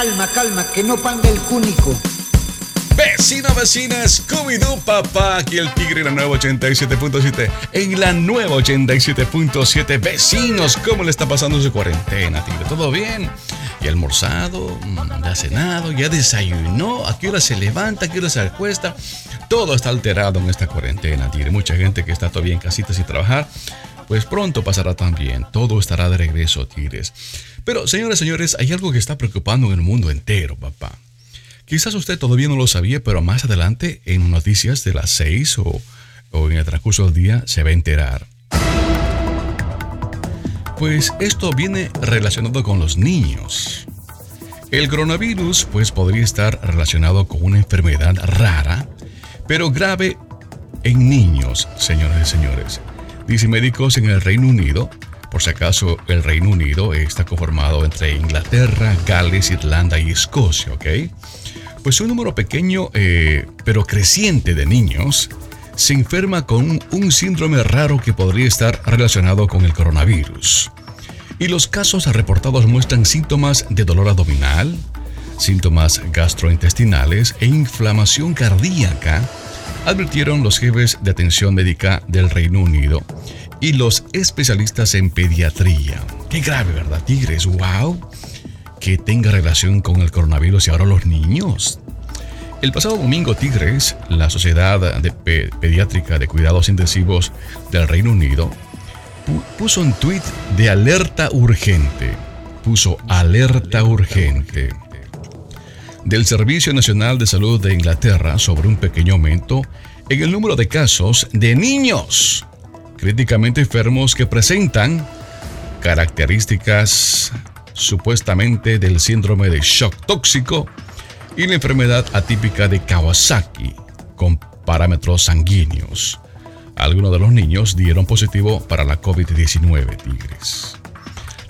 Calma, calma, que no panga el cúnico. Vecino, vecina, Scooby-Doo, papá. Aquí el Tigre, la nueva 87.7. En la nueva 87.7. Vecinos, ¿cómo le está pasando su cuarentena, Tigre? ¿Todo bien? ¿Ya almorzado? Mm, ¿Ya cenado? ¿Ya desayunó? ¿A qué hora se levanta? ¿A qué hora se acuesta? Todo está alterado en esta cuarentena, Tigre. Mucha gente que está todavía en casita sin trabajar. Pues pronto pasará también. Todo estará de regreso, Tigres. Pero, señores, señores, hay algo que está preocupando en el mundo entero, papá. Quizás usted todavía no lo sabía, pero más adelante en noticias de las 6 o, en el transcurso del día se va a enterar. Pues esto viene relacionado con los niños. El coronavirus pues podría estar relacionado con una enfermedad rara, pero grave en niños, señoras y señores. Dice médicos en el Reino Unido, por si acaso el Reino Unido está conformado entre Inglaterra, Gales, Irlanda y Escocia, ¿ok? pues un número pequeño eh, pero creciente de niños se enferma con un síndrome raro que podría estar relacionado con el coronavirus. Y los casos reportados muestran síntomas de dolor abdominal, síntomas gastrointestinales e inflamación cardíaca, advirtieron los jefes de atención médica del Reino Unido y los especialistas en pediatría. Qué grave, ¿verdad, Tigres? ¡Wow! que tenga relación con el coronavirus y ahora los niños. El pasado domingo, Tigres, la Sociedad de Pediátrica de Cuidados Intensivos del Reino Unido, puso un tuit de alerta urgente. Puso alerta urgente del Servicio Nacional de Salud de Inglaterra sobre un pequeño aumento en el número de casos de niños críticamente enfermos que presentan características supuestamente del síndrome de shock tóxico y la enfermedad atípica de Kawasaki con parámetros sanguíneos. Algunos de los niños dieron positivo para la COVID-19, Tigres.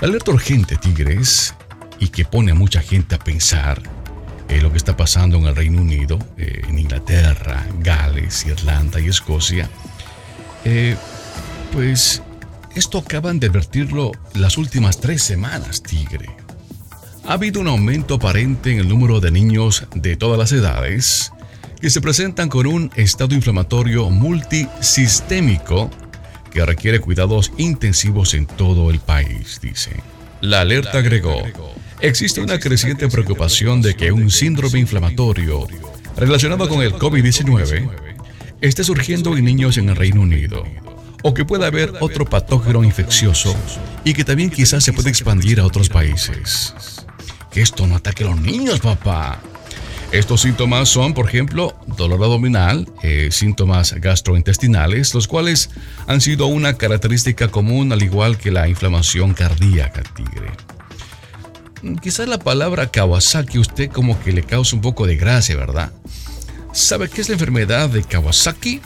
La alerta urgente, Tigres, y que pone a mucha gente a pensar en lo que está pasando en el Reino Unido, eh, en Inglaterra, Gales, Irlanda y Escocia, eh, pues esto acaban de advertirlo las últimas tres semanas, Tigre. Ha habido un aumento aparente en el número de niños de todas las edades que se presentan con un estado inflamatorio multisistémico que requiere cuidados intensivos en todo el país, dice. La alerta agregó, existe una creciente preocupación de que un síndrome inflamatorio relacionado con el COVID-19 esté surgiendo en niños en el Reino Unido o que pueda haber otro patógeno infeccioso y que también quizás se pueda expandir a otros países. Que esto no ataque a los niños, papá. Estos síntomas son, por ejemplo, dolor abdominal, eh, síntomas gastrointestinales, los cuales han sido una característica común al igual que la inflamación cardíaca, tigre. Quizás la palabra Kawasaki usted como que le causa un poco de gracia, ¿verdad? ¿Sabe qué es la enfermedad de Kawasaki?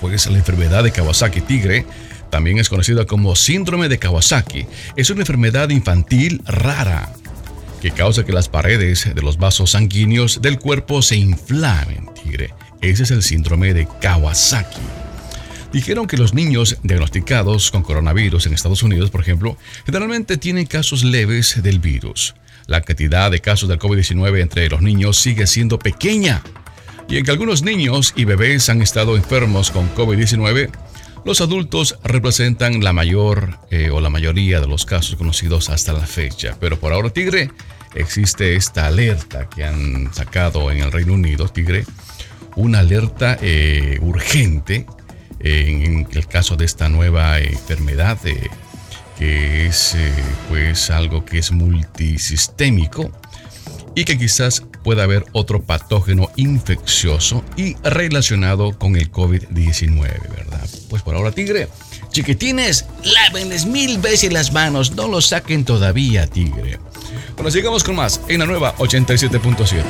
pues la enfermedad de Kawasaki tigre, también es conocida como síndrome de Kawasaki. Es una enfermedad infantil rara que causa que las paredes de los vasos sanguíneos del cuerpo se inflamen, tigre. Ese es el síndrome de Kawasaki. Dijeron que los niños diagnosticados con coronavirus en Estados Unidos, por ejemplo, generalmente tienen casos leves del virus. La cantidad de casos del COVID-19 entre los niños sigue siendo pequeña y en que algunos niños y bebés han estado enfermos con COVID-19, los adultos representan la mayor eh, o la mayoría de los casos conocidos hasta la fecha. Pero por ahora, Tigre, existe esta alerta que han sacado en el Reino Unido, Tigre, una alerta eh, urgente en, el caso de esta nueva enfermedad, eh, que es pues algo que es multisistémico y que quizás pueda haber otro patógeno infeccioso y relacionado con el COVID-19, ¿verdad? Pues por ahora, tigre, chiquitines, lávenles mil veces las manos, no lo saquen todavía, tigre. Bueno, sigamos con más en la nueva 87.7.